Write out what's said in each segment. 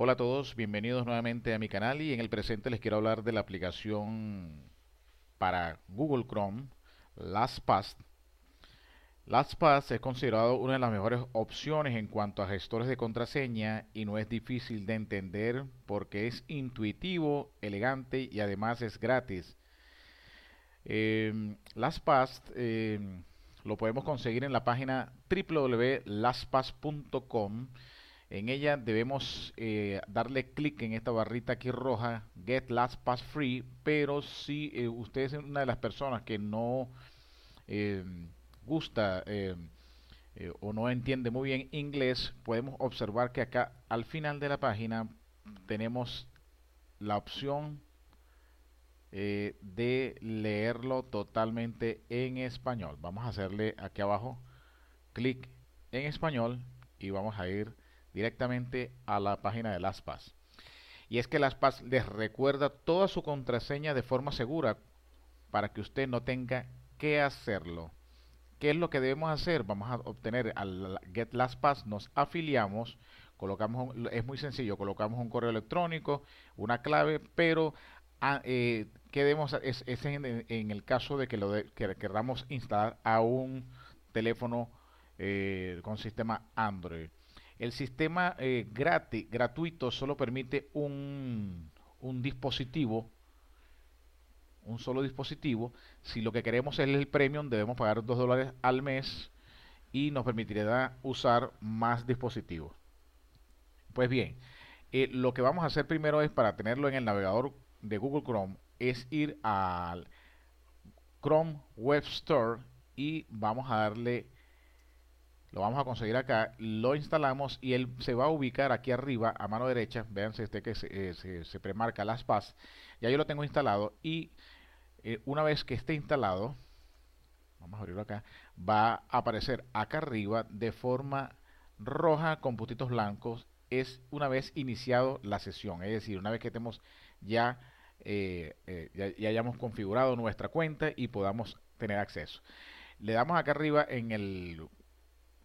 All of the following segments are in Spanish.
Hola a todos, bienvenidos nuevamente a mi canal y en el presente les quiero hablar de la aplicación para Google Chrome, LastPass. LastPass es considerado una de las mejores opciones en cuanto a gestores de contraseña y no es difícil de entender porque es intuitivo, elegante y además es gratis. Eh, LastPass eh, lo podemos conseguir en la página www.lastpass.com. En ella debemos eh, darle clic en esta barrita aquí roja, Get LastPass Free, pero si eh, usted es una de las personas que no eh, gusta o no entiende muy bien inglés, podemos observar que acá al final de la página tenemos la opción de leerlo totalmente en español. Vamos a hacerle aquí abajo clic en español y vamos a ir directamente a la página de LastPass. Y es que LastPass les recuerda toda su contraseña de forma segura para que usted no tenga que hacerlo. ¿Qué es lo que debemos hacer? Vamos a obtener al Get LastPass, nos afiliamos, colocamos, es muy sencillo, colocamos un correo electrónico, una clave, pero ah, eh, ¿qué debemos es, en, el caso de que lo que queramos instalar a un teléfono eh, con sistema Android. El sistema eh, gratis, gratuito solo permite un, un dispositivo, un solo dispositivo. Si lo que queremos es el premium, debemos pagar 2 dólares al mes y nos permitirá usar más dispositivos. Pues bien, eh, lo que vamos a hacer primero es para tenerlo en el navegador de Google Chrome, es ir al Chrome Web Store y vamos a darle lo vamos a conseguir acá, lo instalamos y él se va a ubicar aquí arriba a mano derecha, véanse este que se, eh, se, premarca las PAS, ya yo lo tengo instalado y eh, una vez que esté instalado, vamos a abrirlo acá, va a aparecer acá arriba de forma roja con puntitos blancos, es una vez iniciado la sesión, es decir, una vez que estemos ya, eh, ya, ya hayamos configurado nuestra cuenta y podamos tener acceso. Le damos acá arriba en el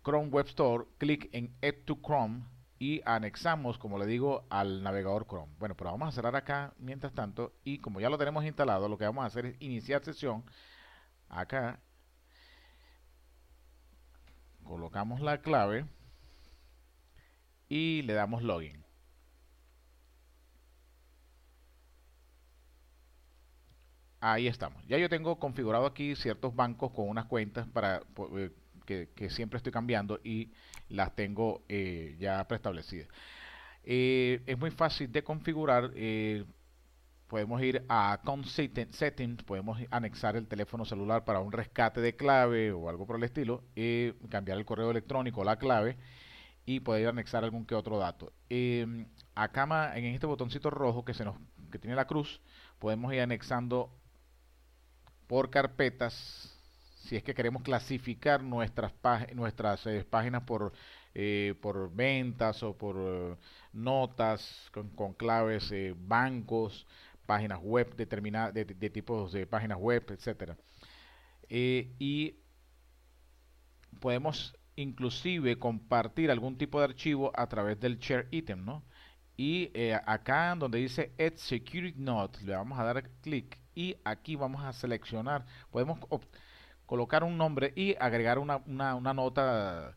Chrome Web Store, clic en Add to Chrome y anexamos, como le digo, al navegador Chrome. Bueno, pero vamos a cerrar acá mientras tanto y como ya lo tenemos instalado, lo que vamos a hacer es iniciar sesión. Acá colocamos la clave y le damos login. Ahí estamos. Ya yo tengo configurado aquí ciertos bancos con unas cuentas para eh, que, siempre estoy cambiando y las tengo eh, ya preestablecidas. Eh, es muy fácil de configurar. Eh, podemos ir a Account Settings, podemos anexar el teléfono celular para un rescate de clave o algo por el estilo, cambiar el correo electrónico, la clave y poder anexar algún que otro dato. acá en este botoncito rojo que se nos que tiene la cruz, podemos ir anexando por carpetas si es que queremos clasificar nuestras, eh, páginas por, eh, por ventas o por eh, notas con, claves, bancos, páginas web determinadas, de, tipos de páginas web, etcétera. y podemos inclusive compartir algún tipo de archivo a través del share item, ¿no? Y acá donde dice Add Security Note, le vamos a dar clic y aquí vamos a seleccionar, podemos colocar un nombre y agregar una, una, nota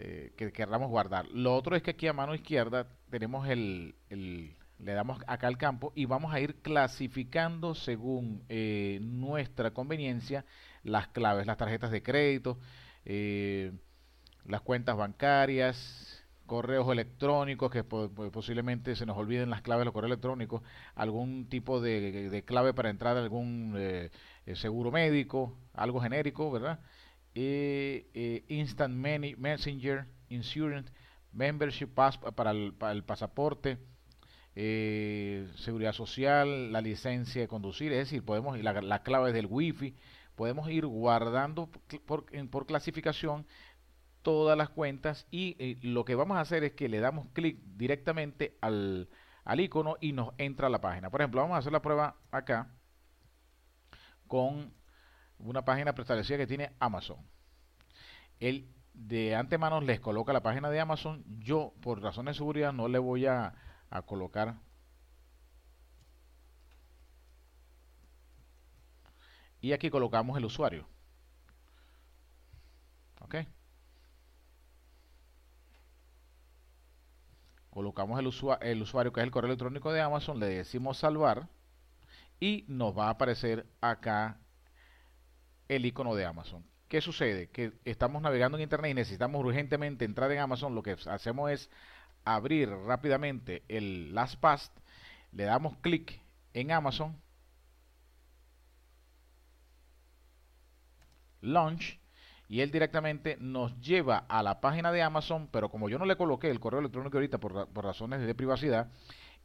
eh, que queramos guardar. Lo otro es que aquí a mano izquierda tenemos el, le damos acá al campo y vamos a ir clasificando según eh, nuestra conveniencia las claves, las tarjetas de crédito, eh, las cuentas bancarias, correos electrónicos, que posiblemente se nos olviden las claves de los correos electrónicos, algún tipo de, clave para entrar a algún seguro médico, algo genérico, ¿verdad? Eh, Instant Messenger, Insurance, Membership Pass para el, pasaporte, eh, seguridad social, la licencia de conducir, es decir, podemos la, la clave del wifi, podemos ir guardando por, por clasificación todas las cuentas y eh, lo que vamos a hacer es que le damos clic directamente al, al icono y nos entra a la página. Por ejemplo, vamos a hacer la prueba acá con una página preestablecida que tiene Amazon. Él de antemano les coloca la página de Amazon. Yo, por razones de seguridad, no le voy a, a colocar y aquí colocamos el usuario ok colocamos el, el usuario que es el correo electrónico de Amazon le decimos salvar y nos va a aparecer acá el icono de Amazon ¿Qué sucede? Que estamos navegando en internet y necesitamos urgentemente entrar en Amazon. Lo que hacemos es abrir rápidamente el LastPass, le damos clic en Amazon, launch y él directamente nos lleva a la página de Amazon, pero como yo no le coloqué el correo electrónico ahorita por, razones de privacidad,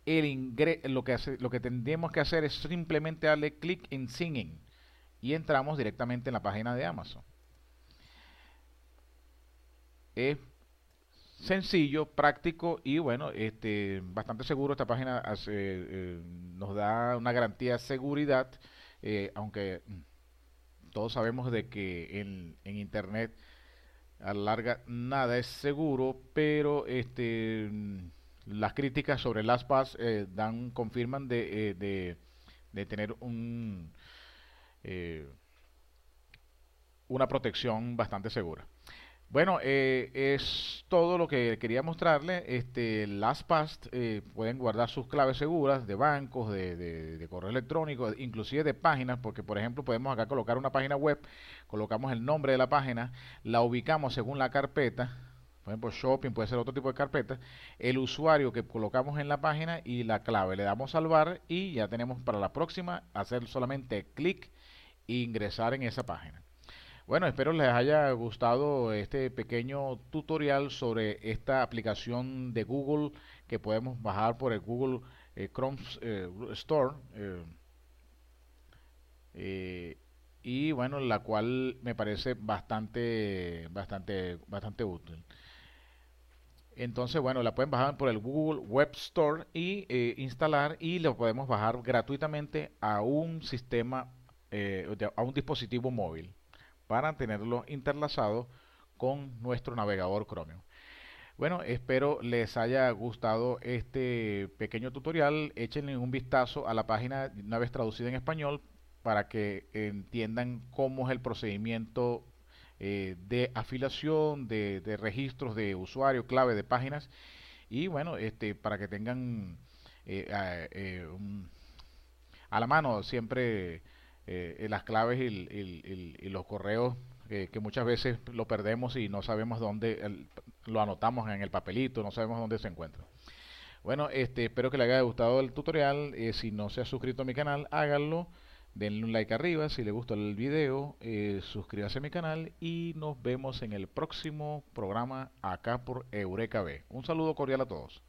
el lo, que hace, lo que tendríamos que hacer es simplemente darle clic en Sign y entramos directamente en la página de Amazon. Es sencillo, práctico y bueno, este, bastante seguro. Esta página eh, nos da una garantía de seguridad, eh, aunque todos sabemos de que en, Internet a la larga nada es seguro, pero este, las críticas sobre LastPass eh, dan, confirman de, de, de tener un, una protección bastante segura. Bueno, eh, es todo lo que quería mostrarle. Este, LastPass eh, pueden guardar sus claves seguras de bancos, de, correo electrónico, inclusive de páginas, porque por ejemplo podemos acá colocar una página web, colocamos el nombre de la página, la ubicamos según la carpeta, por ejemplo shopping puede ser otro tipo de carpeta, el usuario que colocamos en la página y la clave. Le damos salvar y ya tenemos para la próxima hacer solamente clic e ingresar en esa página. Bueno, espero les haya gustado este pequeño tutorial sobre esta aplicación de Google que podemos bajar por el Google eh, Chrome eh, Store. Eh, y bueno, la cual me parece bastante, bastante, bastante útil. Entonces, bueno, la pueden bajar por el Google Web Store y instalar y lo podemos bajar gratuitamente a un sistema, a un dispositivo móvil para tenerlo interlazado con nuestro navegador Chromium. Bueno, espero les haya gustado este pequeño tutorial. Échenle un vistazo a la página una vez traducida en español para que entiendan cómo es el procedimiento eh, de afiliación, de, registros de usuario, clave de páginas y bueno, este para que tengan eh, eh, a la mano siempre las claves y, los correos que muchas veces lo perdemos y no sabemos dónde lo anotamos en el papelito, no sabemos dónde se encuentra. Bueno, este, espero que les haya gustado el tutorial. Si no se ha suscrito a mi canal, háganlo. Denle un like arriba si les gustó el video. Eh, suscríbase a mi canal y nos vemos en el próximo programa acá por Eureka B. Un saludo cordial a todos.